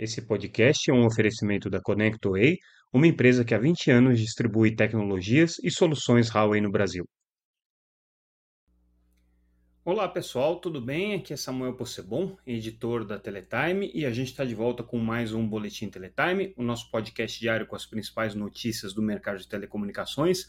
Esse podcast é um oferecimento da ConnectWay, uma empresa que há 20 anos distribui tecnologias e soluções Huawei no Brasil. Olá pessoal, tudo bem? Aqui é Samuel Possebon, editor da Teletime, e a gente está de volta com mais um Boletim Teletime, o nosso podcast diário com as principais notícias do mercado de telecomunicações.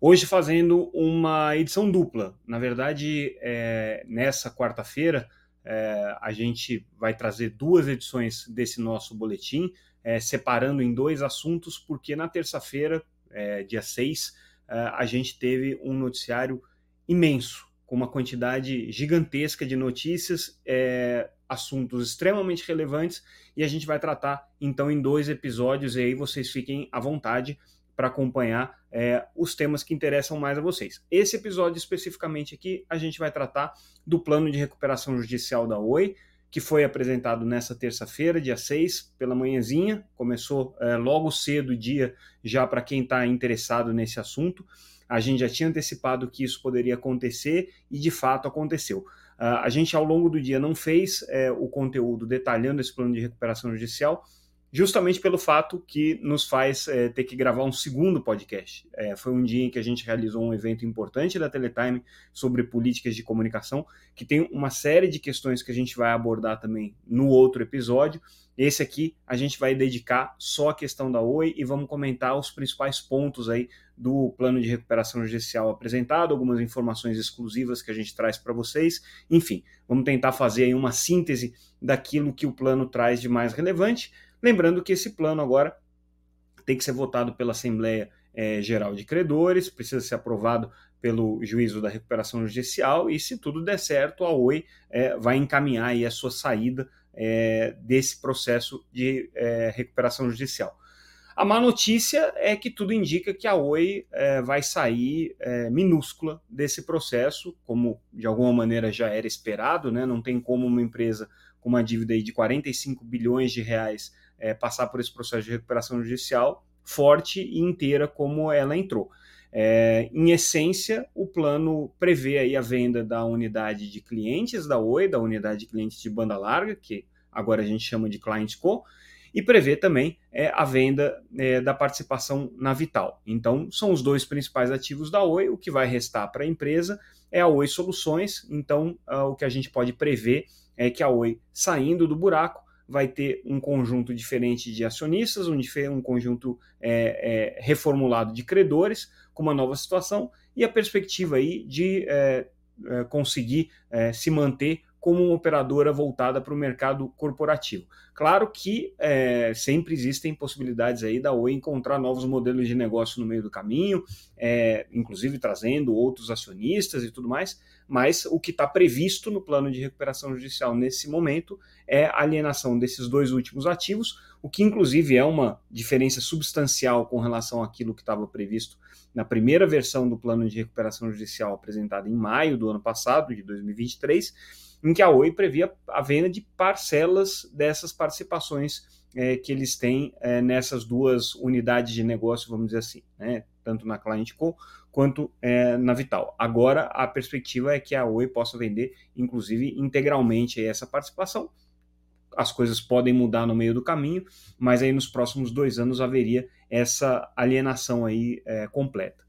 Hoje fazendo uma edição dupla. Na verdade, é, nessa quarta-feira, é, a gente vai trazer duas edições desse nosso boletim, é, separando em dois assuntos, porque na terça-feira, é, dia 6, é, a gente teve um noticiário imenso, com uma quantidade gigantesca de notícias, é, assuntos extremamente relevantes, e a gente vai tratar então em dois episódios, e aí vocês fiquem à vontade para acompanhar é, os temas que interessam mais a vocês. Esse episódio especificamente aqui, a gente vai tratar do plano de recuperação judicial da Oi, que foi apresentado nessa terça-feira, dia 6, pela manhãzinha. Começou é, logo cedo o dia, já para quem está interessado nesse assunto. A gente já tinha antecipado que isso poderia acontecer e de fato aconteceu. Uh, a gente, ao longo do dia, não fez é, o conteúdo detalhando esse plano de recuperação judicial, justamente pelo fato que nos faz é, ter que gravar um segundo podcast. É, foi um dia em que a gente realizou um evento importante da Teletime sobre políticas de comunicação, que tem uma série de questões que a gente vai abordar também no outro episódio. Esse aqui a gente vai dedicar só à questão da Oi e vamos comentar os principais pontos aí do plano de recuperação judicial apresentado, algumas informações exclusivas que a gente traz para vocês. Enfim, vamos tentar fazer aí uma síntese daquilo que o plano traz de mais relevante Lembrando que esse plano agora tem que ser votado pela Assembleia é, Geral de Credores, precisa ser aprovado pelo juízo da recuperação judicial e, se tudo der certo, a Oi é, vai encaminhar aí a sua saída é, desse processo de é, recuperação judicial. A má notícia é que tudo indica que a Oi é, vai sair é, minúscula desse processo, como de alguma maneira já era esperado, né? não tem como uma empresa com uma dívida de 45 bilhões de reais é, passar por esse processo de recuperação judicial forte e inteira como ela entrou. É, em essência, o plano prevê aí a venda da unidade de clientes da Oi, da unidade de clientes de banda larga, que agora a gente chama de Client Co, e prevê também é, a venda é, da participação na Vital. Então, são os dois principais ativos da Oi. O que vai restar para a empresa é a Oi Soluções. Então, uh, o que a gente pode prever é que a Oi, saindo do buraco, vai ter um conjunto diferente de acionistas, um, um conjunto é, é, reformulado de credores, com uma nova situação, e a perspectiva aí de é, é conseguir é, se manter como uma operadora voltada para o mercado corporativo. Claro que é, sempre existem possibilidades aí da Oi encontrar novos modelos de negócio no meio do caminho, é, inclusive trazendo outros acionistas e tudo mais, mas o que está previsto no plano de recuperação judicial nesse momento é a alienação desses dois últimos ativos, o que inclusive é uma diferença substancial com relação àquilo que estava previsto na primeira versão do plano de recuperação judicial apresentado em maio do ano passado, de 2023 em que a Oi previa a venda de parcelas dessas participações é, que eles têm é, nessas duas unidades de negócio, vamos dizer assim, né? tanto na Client Co quanto é, na Vital. Agora a perspectiva é que a Oi possa vender, inclusive, integralmente essa participação. As coisas podem mudar no meio do caminho, mas aí nos próximos dois anos haveria essa alienação aí é, completa.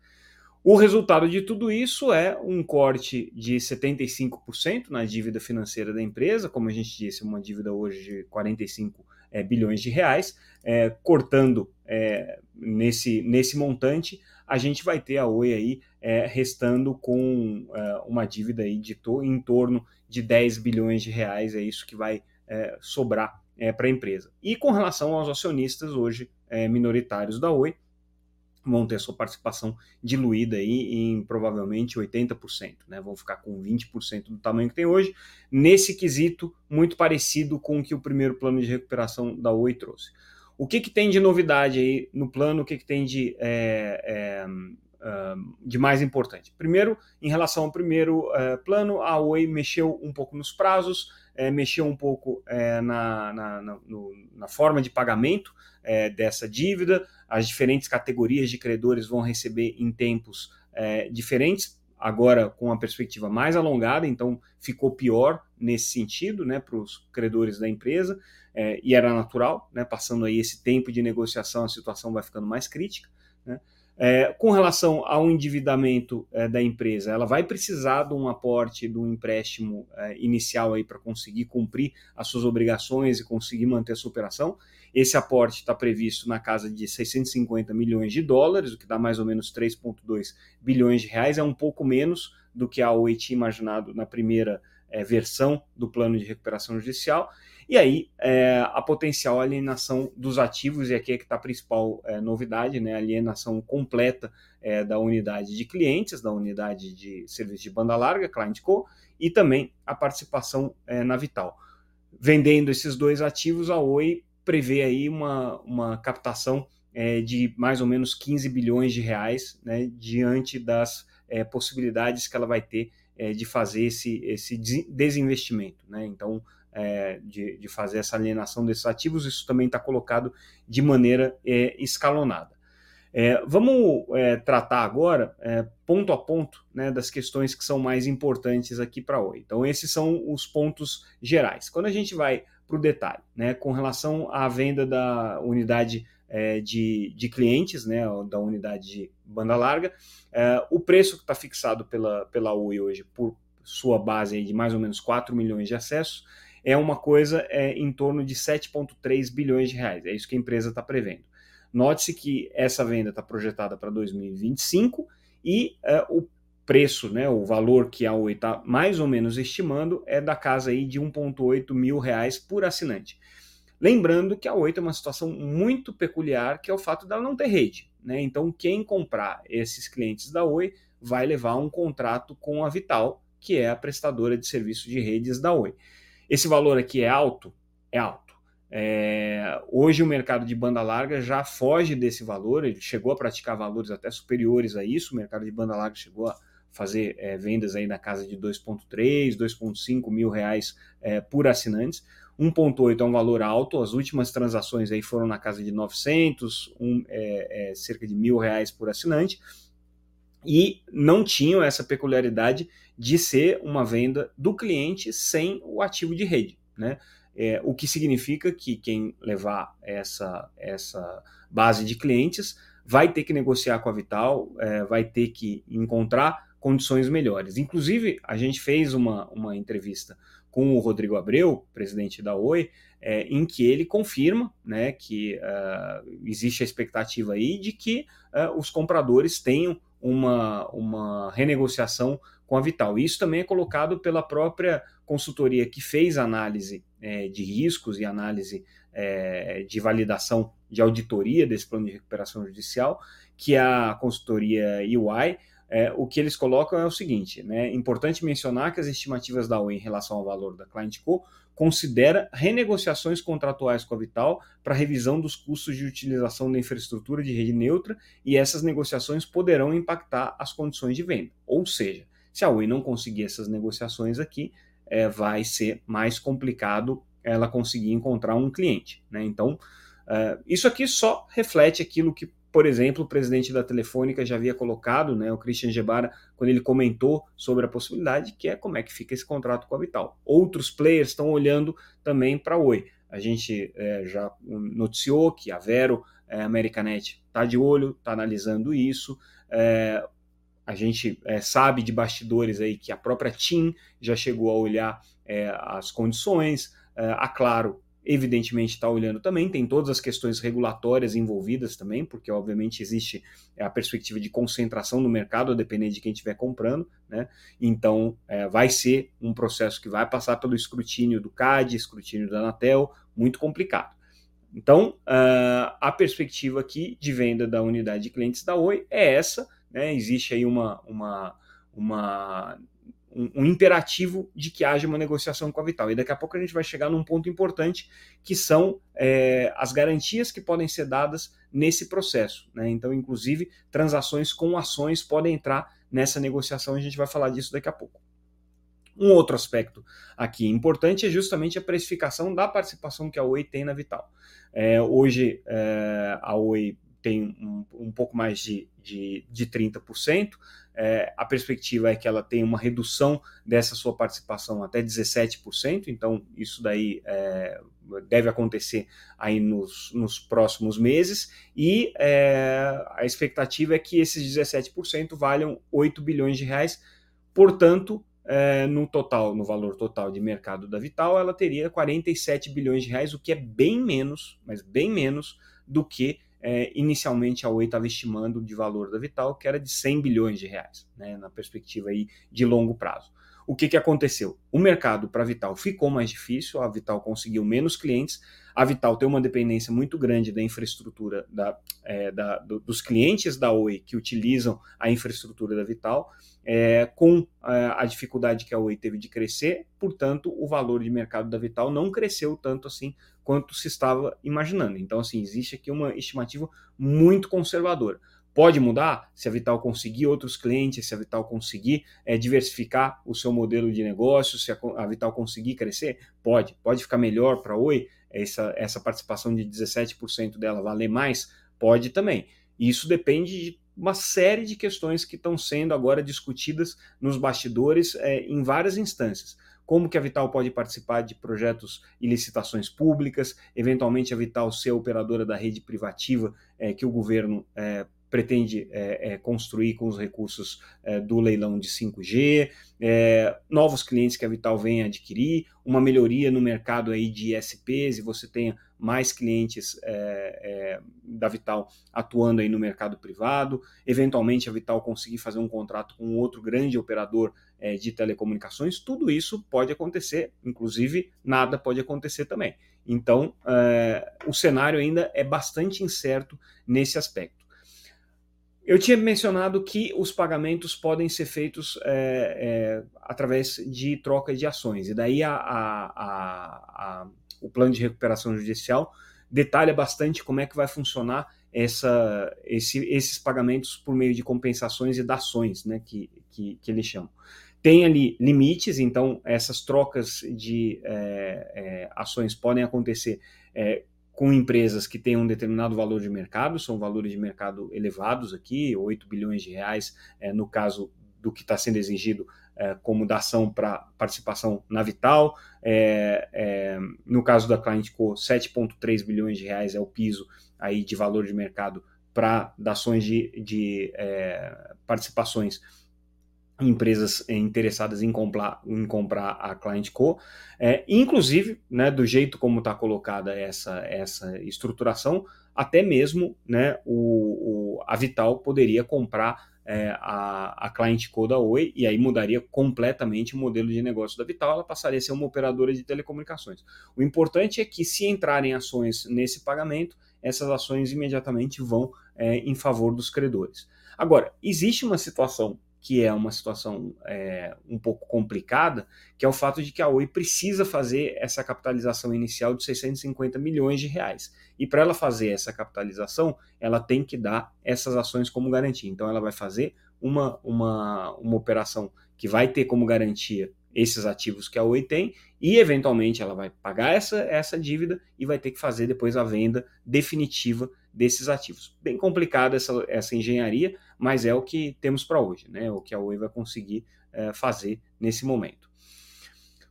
O resultado de tudo isso é um corte de 75% na dívida financeira da empresa, como a gente disse, uma dívida hoje de 45 é, bilhões de reais, é, cortando é, nesse, nesse montante, a gente vai ter a Oi aí é, restando com é, uma dívida aí de to, em torno de 10 bilhões de reais, é isso que vai é, sobrar para a empresa. E com relação aos acionistas hoje minoritários da Oi, vão ter sua participação diluída aí em provavelmente 80%, né? Vão ficar com 20% do tamanho que tem hoje, nesse quesito muito parecido com o que o primeiro plano de recuperação da Oi trouxe. O que, que tem de novidade aí no plano? O que, que tem de, é, é, de mais importante? Primeiro, em relação ao primeiro é, plano, a Oi mexeu um pouco nos prazos, é, mexeu um pouco é, na, na, na, no, na, forma de pagamento é, dessa dívida, as diferentes categorias de credores vão receber em tempos diferentes. agora com uma perspectiva mais alongada, então ficou pior nesse sentido né, para os credores da empresa, e era natural, né, passando aí esse tempo de negociação, a situação vai ficando mais crítica. Né. É, com relação ao endividamento é, da empresa, ela vai precisar de um aporte, de um empréstimo é, inicial aí para conseguir cumprir as suas obrigações e conseguir manter a sua operação. Esse aporte está previsto na casa de 650 milhões de dólares, o que dá mais ou menos 3,2 bilhões de reais, é um pouco menos do que a Oi tinha imaginado na primeira é, versão do plano de recuperação judicial. E aí, é, a potencial alienação dos ativos, e aqui é que está a principal é, novidade, né? alienação completa é, da unidade de clientes, da unidade de serviço de banda larga, Client Co, e também a participação é, na Vital. Vendendo esses dois ativos, a Oi prevê aí uma, uma captação é, de mais ou menos 15 bilhões de reais, né, diante das possibilidades que ela vai ter de fazer esse, esse desinvestimento. Né? Então, é, de, de, fazer essa alienação desses ativos, isso também está colocado de maneira é, escalonada. É, vamos é, tratar agora, é, ponto a ponto, né, das questões que são mais importantes aqui para hoje. Então, esses são os pontos gerais. Quando a gente vai para o detalhe, né, com relação à venda da unidade é, de, de, clientes, né, da unidade de banda larga, o preço que está fixado pela, pela Oi hoje, por sua base de mais ou menos 4 milhões de acessos, é uma coisa é, em torno de 7,3 bilhões de reais. É isso que a empresa está prevendo. Note-se que essa venda está projetada para 2025 e é, o preço, né, o valor que a Oi está mais ou menos estimando é da casa aí de 1,8 mil reais por assinante. Lembrando que a Oi tem uma situação muito peculiar, que é o fato dela não ter rede. Né? Então, quem comprar esses clientes da Oi vai levar um contrato com a Vital, que é a prestadora de serviço de redes da Oi. Esse valor aqui é alto? É alto. É, hoje o mercado de banda larga já foge desse valor, ele chegou a praticar valores até superiores a isso, o mercado de banda larga chegou a fazer é, vendas aí na casa de 2,3, 2,5 mil reais é, por assinantes. 1,8 é um valor alto, as últimas transações aí foram na casa de 900, um, é, cerca de mil reais por assinante, e não tinham essa peculiaridade de ser uma venda do cliente sem o ativo de rede, né? É, o que significa que quem levar essa, essa base de clientes vai ter que negociar com a Vital, é, vai ter que encontrar condições melhores. Inclusive, a gente fez uma, uma entrevista com o Rodrigo Abreu, presidente da Oi, é, em que ele confirma né, que uh, existe a expectativa aí de que uh, os compradores tenham uma, uma renegociação com a Vital. Isso também é colocado pela própria consultoria que fez análise é, de riscos e análise é, de validação de auditoria desse plano de recuperação judicial, que é a consultoria EY. É, o que eles colocam é o seguinte: né, é importante mencionar que as estimativas da Oi em relação ao valor da Client Co considera renegociações contratuais com a Vital para revisão dos custos de utilização da infraestrutura de rede neutra e essas negociações poderão impactar as condições de venda. Ou seja, se a Oi não conseguir essas negociações aqui, é, vai ser mais complicado ela conseguir encontrar um cliente. Né? Então, é, isso aqui só reflete aquilo que, por exemplo, o presidente da Telefônica já havia colocado, né, o Christian Gebara, quando ele comentou sobre a possibilidade, que é como é que fica esse contrato com a Vital. Outros players estão olhando também para a Oi. A gente é, já noticiou que a Vero, é, Americanet, está de olho, está analisando isso. É, a gente é, sabe de bastidores aí que a própria TIM já chegou a olhar é, as condições, é, a Claro evidentemente está olhando também, tem todas as questões regulatórias envolvidas também, porque obviamente existe a perspectiva de concentração no mercado, a depender de quem estiver comprando, né? Então é, vai ser um processo que vai passar pelo escrutínio do CAD, escrutínio da Anatel, muito complicado. Então, uh, a perspectiva aqui de venda da unidade de clientes da Oi é essa, né, existe aí uma, uma, uma um, imperativo de que haja uma negociação com a Vital. E daqui a pouco a gente vai chegar num ponto importante, que são é, as garantias que podem ser dadas nesse processo. Né? Então, inclusive, transações com ações podem entrar nessa negociação, a gente vai falar disso daqui a pouco. Um outro aspecto aqui importante é justamente a precificação da participação que a Oi tem na Vital. É, hoje, é, a Oi tem um, um pouco mais de, de, de 30%. É, a perspectiva é que ela tenha uma redução dessa sua participação até 17%, então isso daí é, deve acontecer aí nos, nos próximos meses, e é, a expectativa é que esses 17% valham 8 bilhões de reais, portanto, é, no total, no valor total de mercado da Vital, ela teria 47 bilhões de reais, o que é bem menos, mas bem menos do que é, inicialmente a Oi estava estimando de valor da Vital, que era de 100 bilhões de reais, né, na perspectiva aí de longo prazo. O que, que aconteceu? O mercado para a Vital ficou mais difícil, a Vital conseguiu menos clientes, a Vital tem uma dependência muito grande da infraestrutura da, é, da, do, dos clientes da Oi que utilizam a infraestrutura da Vital, é, com é, a dificuldade que a Oi teve de crescer, portanto, o valor de mercado da Vital não cresceu tanto assim quanto se estava imaginando. Então, assim, existe aqui uma estimativa muito conservadora. Pode mudar se a Vital conseguir outros clientes, se a Vital conseguir é, diversificar o seu modelo de negócio, se a, a Vital conseguir crescer? Pode. Pode ficar melhor para a Oi, essa, essa participação de 17% dela valer mais? Pode também. Isso depende de uma série de questões que estão sendo agora discutidas nos bastidores é, em várias instâncias como que a Vital pode participar de projetos e licitações públicas, eventualmente a Vital ser operadora da rede privativa é, que o governo é, pretende é, é, construir com os recursos é, do leilão de 5G, é, novos clientes que a Vital vem adquirir, uma melhoria no mercado aí de ISPs e você tenha mais clientes é, é, da Vital atuando aí no mercado privado, eventualmente a Vital conseguir fazer um contrato com outro grande operador de telecomunicações, tudo isso pode acontecer, inclusive nada pode acontecer também. Então, o cenário ainda é bastante incerto nesse aspecto. Eu tinha mencionado que os pagamentos podem ser feitos é, é, através de troca de ações, e daí a, a, a, o plano de recuperação judicial detalha bastante como é que vai funcionar essa, esse, esses pagamentos por meio de compensações e dações, né, que, que, que eles chamam. Tem ali limites, então essas trocas de é, é ações podem acontecer é, com empresas que têm um determinado valor de mercado, são valores de mercado elevados aqui, 8 bilhões de reais, é, no caso do que está sendo exigido é, como dação para participação na Vital. É, no caso da Client Co, 7,3 bilhões de reais é o piso aí de valor de mercado para dações de, de participações empresas eh, interessadas em comprar, em comprar a Client Co. É, inclusive, né, do jeito como está colocada essa, essa estruturação, até mesmo né, o, o a Vital poderia comprar é, a, a Client Co da Oi e aí mudaria completamente o modelo de negócio da Vital, ela passaria a ser uma operadora de telecomunicações. O importante é que se entrarem ações nesse pagamento, essas ações imediatamente vão é, em favor dos credores. Agora, existe uma situação que é uma situação é, um pouco complicada, que é o fato de que a Oi precisa fazer essa capitalização inicial de 650 milhões de reais. E para ela fazer essa capitalização, ela tem que dar essas ações como garantia. Então ela vai fazer uma, uma, uma operação que vai ter como garantia esses ativos que a Oi tem e eventualmente ela vai pagar essa, essa dívida e vai ter que fazer depois a venda definitiva desses ativos. Bem complicada essa, essa engenharia, mas é o que temos para hoje, né? o que a Oi vai conseguir é, fazer nesse momento.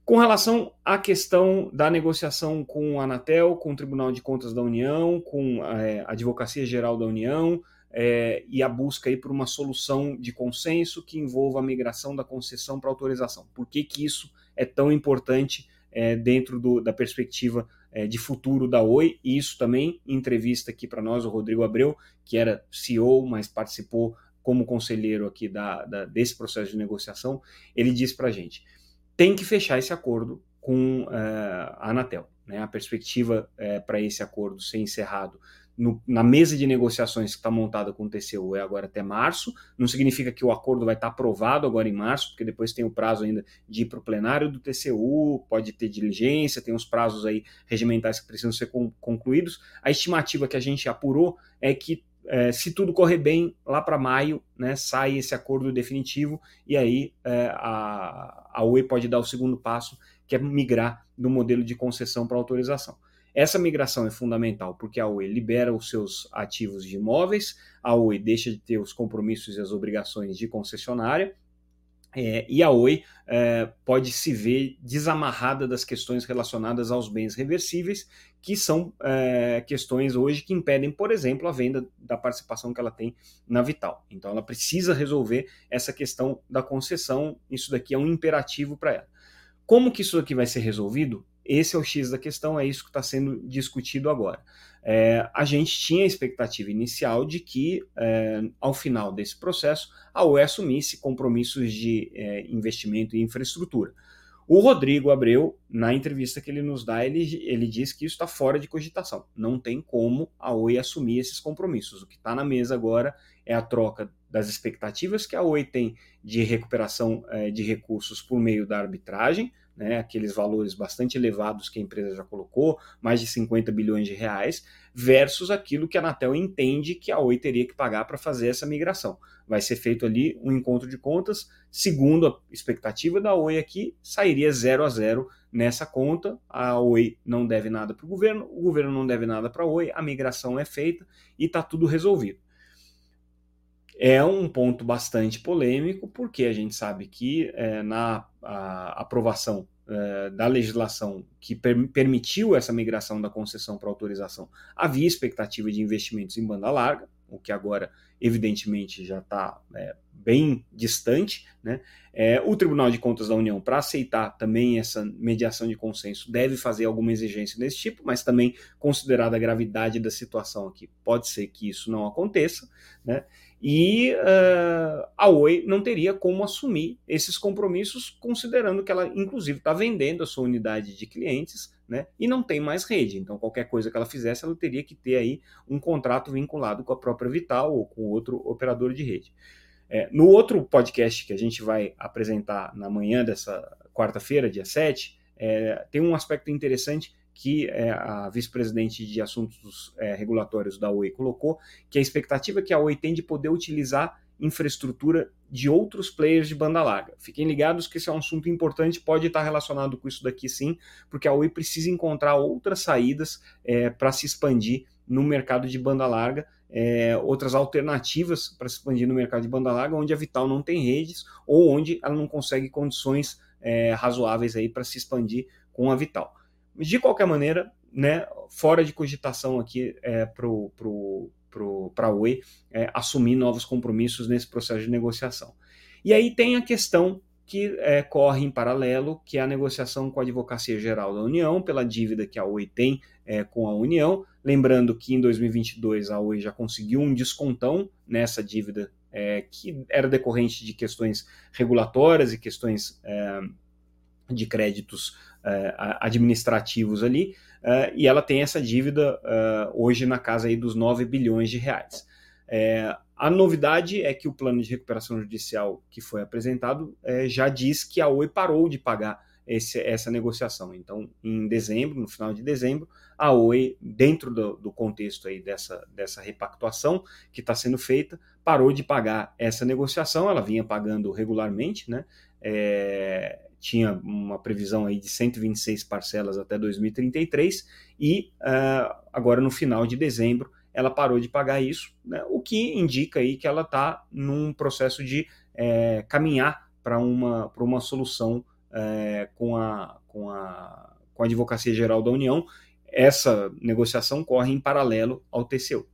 Com relação à questão da negociação com a Anatel, com o Tribunal de Contas da União, com é, a Advocacia Geral da União, é, e a busca aí por uma solução de consenso que envolva a migração da concessão para autorização. Por que, que isso é tão importante é, dentro do, da perspectiva é, de futuro da Oi, e isso também em entrevista aqui para nós, o Rodrigo Abreu, que era CEO, mas participou como conselheiro aqui da, da desse processo de negociação, ele disse para a gente, tem que fechar esse acordo com uh, a Anatel. Né? A perspectiva uh, para esse acordo ser encerrado no, na mesa de negociações que está montada com o TCU é agora até março. Não significa que o acordo vai estar tá aprovado agora em março, porque depois tem o prazo ainda de ir para o plenário do TCU, pode ter diligência, tem os prazos aí regimentais que precisam ser concluídos. A estimativa que a gente apurou é que é, se tudo correr bem, lá para maio, né, sai esse acordo definitivo e aí é, a, a UE pode dar o segundo passo, que é migrar do modelo de concessão para autorização. Essa migração é fundamental porque a Oi libera os seus ativos de imóveis, a Oi deixa de ter os compromissos e as obrigações de concessionária, é, e a Oi é, pode se ver desamarrada das questões relacionadas aos bens reversíveis, que são é, questões hoje que impedem, por exemplo, a venda da participação que ela tem na Vital. Então ela precisa resolver essa questão da concessão, isso daqui é um imperativo para ela. Como que isso aqui vai ser resolvido? Esse é o X da questão, é isso que está sendo discutido agora. É, a gente tinha a expectativa inicial de que, é, ao final desse processo, a UE assumisse compromissos de é, investimento em infraestrutura. O Rodrigo Abreu, na entrevista que ele nos dá, ele, ele diz que isso está fora de cogitação. Não tem como a Oi assumir esses compromissos. O que está na mesa agora é a troca das expectativas que a Oi tem de recuperação é, de recursos por meio da arbitragem, né, aqueles valores bastante elevados que a empresa já colocou, mais de 50 bilhões de reais, versus aquilo que a Anatel entende que a Oi teria que pagar para fazer essa migração. Vai ser feito ali um encontro de contas, segundo a expectativa da Oi aqui, sairia zero a zero nessa conta. A Oi não deve nada para o governo, o governo não deve nada para a Oi, a migração é feita e está tudo resolvido é um ponto bastante polêmico, porque a gente sabe que é, na aprovação é, da legislação que per permitiu essa migração da concessão para autorização, havia expectativa de investimentos em banda larga, o que agora, evidentemente, já está é, bem distante. Né? É, o Tribunal de Contas da União, para aceitar também essa mediação de consenso, deve fazer alguma exigência desse tipo, mas também, considerada a gravidade da situação aqui, pode ser que isso não aconteça. Né? E uh, a Oi não teria como assumir esses compromissos, considerando que ela, inclusive, está vendendo a sua unidade de clientes né, e não tem mais rede. Então, qualquer coisa que ela fizesse, ela teria que ter aí um contrato vinculado com a própria Vital ou com outro operador de rede. É, no outro podcast que a gente vai apresentar na manhã dessa quarta-feira, dia 7, é, tem um aspecto interessante que é, a vice-presidente de assuntos é, regulatórios da Oi colocou, que a expectativa que a Oi tem de poder utilizar infraestrutura de outros players de banda larga. Fiquem ligados que esse é um assunto importante, pode estar relacionado com isso daqui sim, porque a Oi precisa encontrar outras saídas é, para se expandir no mercado de banda larga, é, outras alternativas para se expandir no mercado de banda larga, onde a Vital não tem redes ou onde ela não consegue condições é, razoáveis aí para se expandir com a Vital. De qualquer maneira, né, fora de cogitação aqui é, para pro, pro, a Oi é, assumir novos compromissos nesse processo de negociação. E aí tem a questão que é, corre em paralelo, que é a negociação com a Advocacia Geral da União, pela dívida que a Oi tem é, com a União. Lembrando que em 2022 a Oi já conseguiu um descontão nessa dívida é, que era decorrente de questões regulatórias e questões é, de créditos administrativos ali, uh, e ela tem essa dívida uh, hoje na casa aí dos 9 bilhões de reais. a novidade é que o plano de recuperação judicial que foi apresentado já diz que a Oi parou de pagar esse, essa negociação. Então, em dezembro, no final de dezembro, a Oi, dentro do, do contexto aí dessa, dessa repactuação que está sendo feita, parou de pagar essa negociação. Ela vinha pagando regularmente, né? É, tinha uma previsão aí de 126 parcelas até 2033 e uh, agora no final de dezembro ela parou de pagar isso, né, o que indica aí que ela está num processo de é, caminhar para uma, uma solução é, com, a, com, a, com a Advocacia Geral da União. Essa negociação corre em paralelo ao TCU.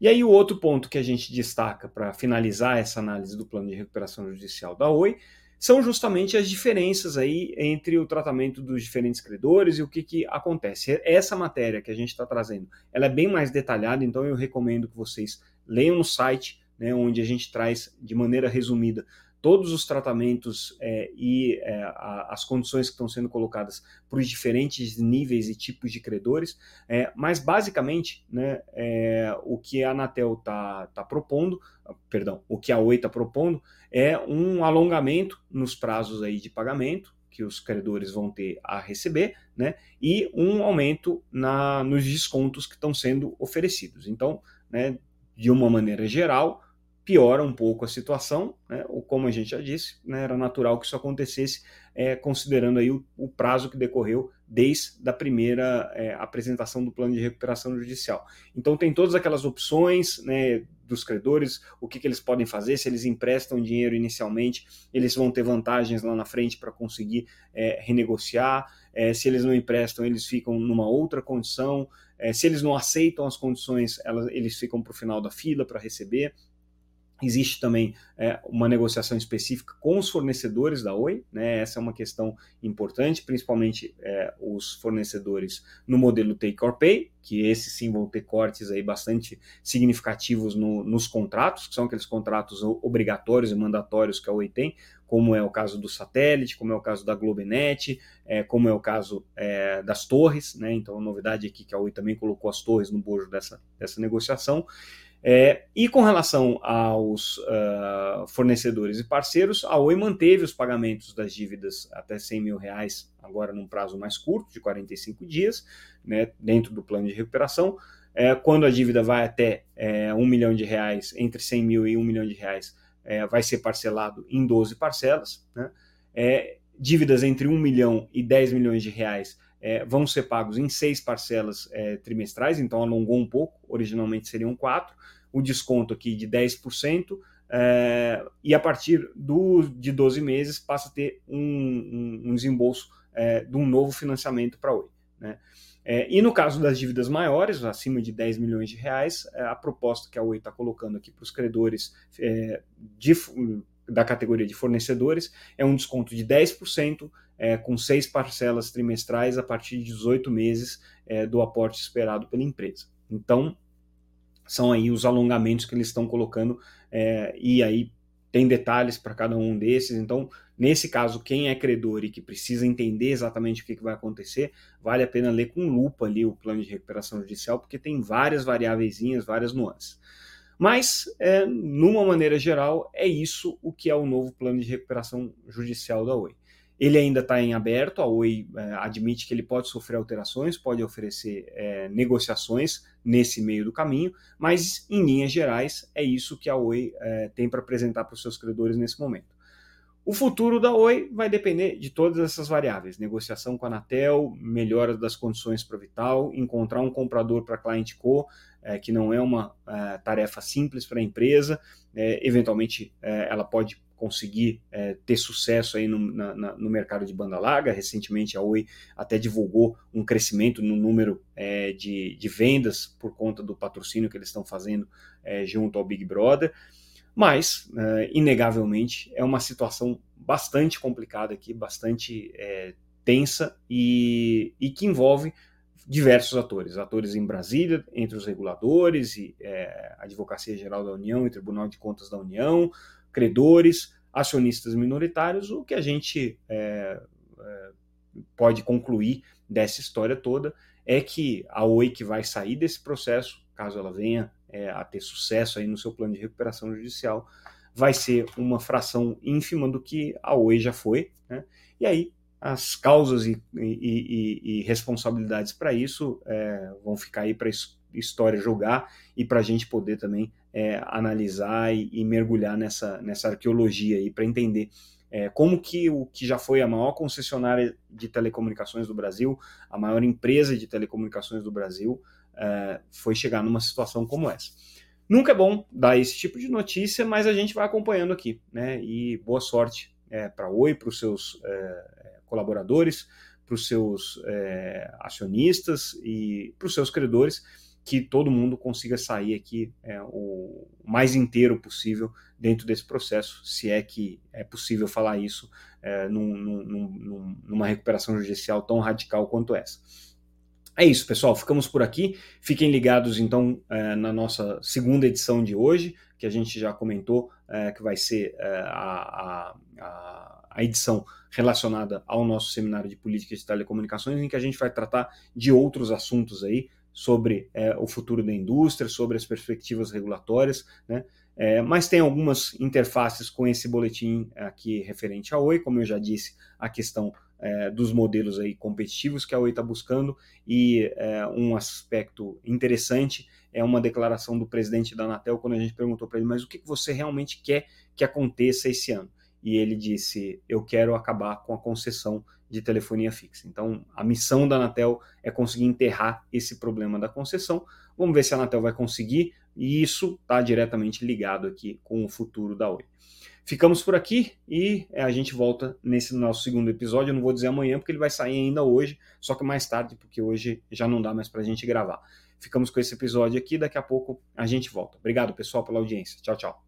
E aí o outro ponto que a gente destaca para finalizar essa análise do plano de recuperação judicial da Oi são justamente as diferenças aí entre o tratamento dos diferentes credores e o que, que acontece. Essa matéria que a gente está trazendo, ela é bem mais detalhada, então eu recomendo que vocês leiam no site, né, onde a gente traz de maneira resumida todos os tratamentos é, e é, a, as condições que estão sendo colocadas para os diferentes níveis e tipos de credores, é, mas basicamente né, é, o que a Anatel está tá propondo, perdão, o que a Oi está propondo é um alongamento nos prazos aí de pagamento que os credores vão ter a receber, né, e um aumento na, nos descontos que estão sendo oferecidos. Então, né, de uma maneira geral, piora um pouco a situação, né? ou como a gente já disse, né, era natural que isso acontecesse, é, considerando aí o, o, prazo que decorreu desde a primeira é, apresentação do plano de recuperação judicial. Então tem todas aquelas opções né, dos credores, o que, que eles podem fazer, se eles emprestam dinheiro inicialmente, eles vão ter vantagens lá na frente para conseguir é, renegociar, é, se eles não emprestam, eles ficam numa outra condição, é, se eles não aceitam as condições, elas, eles ficam para o final da fila para receber. Existe também é, uma negociação específica com os fornecedores da Oi, né? essa é uma questão importante, principalmente é, os fornecedores no modelo Take or Pay, que esses sim vão ter cortes aí bastante significativos no, nos contratos, que são aqueles contratos obrigatórios e mandatórios que a Oi tem, como é o caso do satélite, como é o caso da Globenet, é, como é o caso é, das torres, né? então a novidade aqui que a Oi também colocou as torres no bojo dessa, dessa negociação. É, e com relação aos uh, fornecedores e parceiros, a Oi manteve os pagamentos das dívidas até 100 mil reais, agora num prazo mais curto, de 45 dias, né, dentro do plano de recuperação. É, quando a dívida vai até é, 1 milhão de reais, entre 100 mil e 1 milhão de reais, é, vai ser parcelado em 12 parcelas. Né? É, dívidas entre 1 milhão e 10 milhões de reais é, vão ser pagos em seis parcelas é, trimestrais, então alongou um pouco, originalmente seriam quatro, o desconto aqui de 10%, é, e a partir do, de 12 meses passa a ter um, um, um desembolso é, de um novo financiamento para a Oi. Né? É, e no caso das dívidas maiores, acima de 10 milhões de reais, é, a proposta que a Oi está colocando aqui para os credores é, de, da categoria de fornecedores é um desconto de 10%, é, com seis parcelas trimestrais a partir de 18 meses é, do aporte esperado pela empresa. Então, são aí os alongamentos que eles estão colocando, é, e aí tem detalhes para cada um desses. Então, nesse caso, quem é credor e que precisa entender exatamente o que, que vai acontecer, vale a pena ler com lupa ali o plano de recuperação judicial, porque tem várias variáveis, várias nuances. Mas, é, numa maneira geral, é isso o que é o novo plano de recuperação judicial da Oi. Ele ainda está em aberto, a Oi é, admite que ele pode sofrer alterações, pode oferecer é, negociações nesse meio do caminho, mas em linhas gerais é isso que a Oi é, tem para apresentar para os seus credores nesse momento. O futuro da Oi vai depender de todas essas variáveis: negociação com a Anatel, melhora das condições para Vital, encontrar um comprador para Client Co, é, que não é uma é, tarefa simples para a empresa. É, eventualmente, é, ela pode conseguir ter sucesso aí no, na, no, mercado de banda larga. Recentemente a Oi até divulgou um crescimento no número de, de, vendas por conta do patrocínio que eles estão fazendo junto ao Big Brother. Mas, é, inegavelmente, é uma situação bastante complicada aqui, bastante é, tensa e, e que envolve diversos atores, atores em Brasília, entre os reguladores e é, Advocacia Geral da União e Tribunal de Contas da União, credores, acionistas minoritários, o que a gente é, é, pode concluir dessa história toda é que a Oi que vai sair desse processo, caso ela venha é, a ter sucesso aí no seu plano de recuperação judicial, vai ser uma fração ínfima do que a Oi já foi, né? e aí as causas e, e, e, e responsabilidades para isso é, vão ficar aí para a história jogar e para a gente poder também é, analisar e, e, mergulhar nessa, nessa arqueologia aí para entender é, como que o que já foi a maior concessionária de telecomunicações do Brasil, a maior empresa de telecomunicações do Brasil, é, foi chegar numa situação como essa. Nunca é bom dar esse tipo de notícia, mas a gente vai acompanhando aqui, né? E boa sorte é, para Oi, para os seus é, colaboradores, para os seus acionistas e para os seus credores que todo mundo consiga sair aqui o mais inteiro possível dentro desse processo, se é que é possível falar isso num, num, numa recuperação judicial tão radical quanto essa. É isso, pessoal. Ficamos por aqui. Fiquem ligados, então, é, na nossa segunda edição de hoje, que a gente já comentou, é, que vai ser é, a, a, a, edição relacionada ao nosso seminário de política de telecomunicações, em que a gente vai tratar de outros assuntos aí, sobre o futuro da indústria, sobre as perspectivas regulatórias, né? É, mas tem algumas interfaces com esse boletim aqui referente à Oi, como eu já disse, a questão é, dos modelos aí competitivos que a Oi está buscando e é, um aspecto interessante é uma declaração do presidente da Anatel quando a gente perguntou para ele, mas o que você realmente quer que aconteça esse ano? E ele disse, eu quero acabar com a concessão de telefonia fixa. Então, a missão da Anatel é conseguir enterrar esse problema da concessão. Vamos ver se a Anatel vai conseguir, e isso está diretamente ligado aqui com o futuro da Oi. Ficamos por aqui e é, a gente volta nesse nosso segundo episódio. Eu não vou dizer amanhã, porque ele vai sair ainda hoje, só que mais tarde, porque hoje já não dá mais para a gente gravar. Ficamos com esse episódio aqui, daqui a pouco a gente volta. Obrigado, pessoal, pela audiência. Tchau, tchau.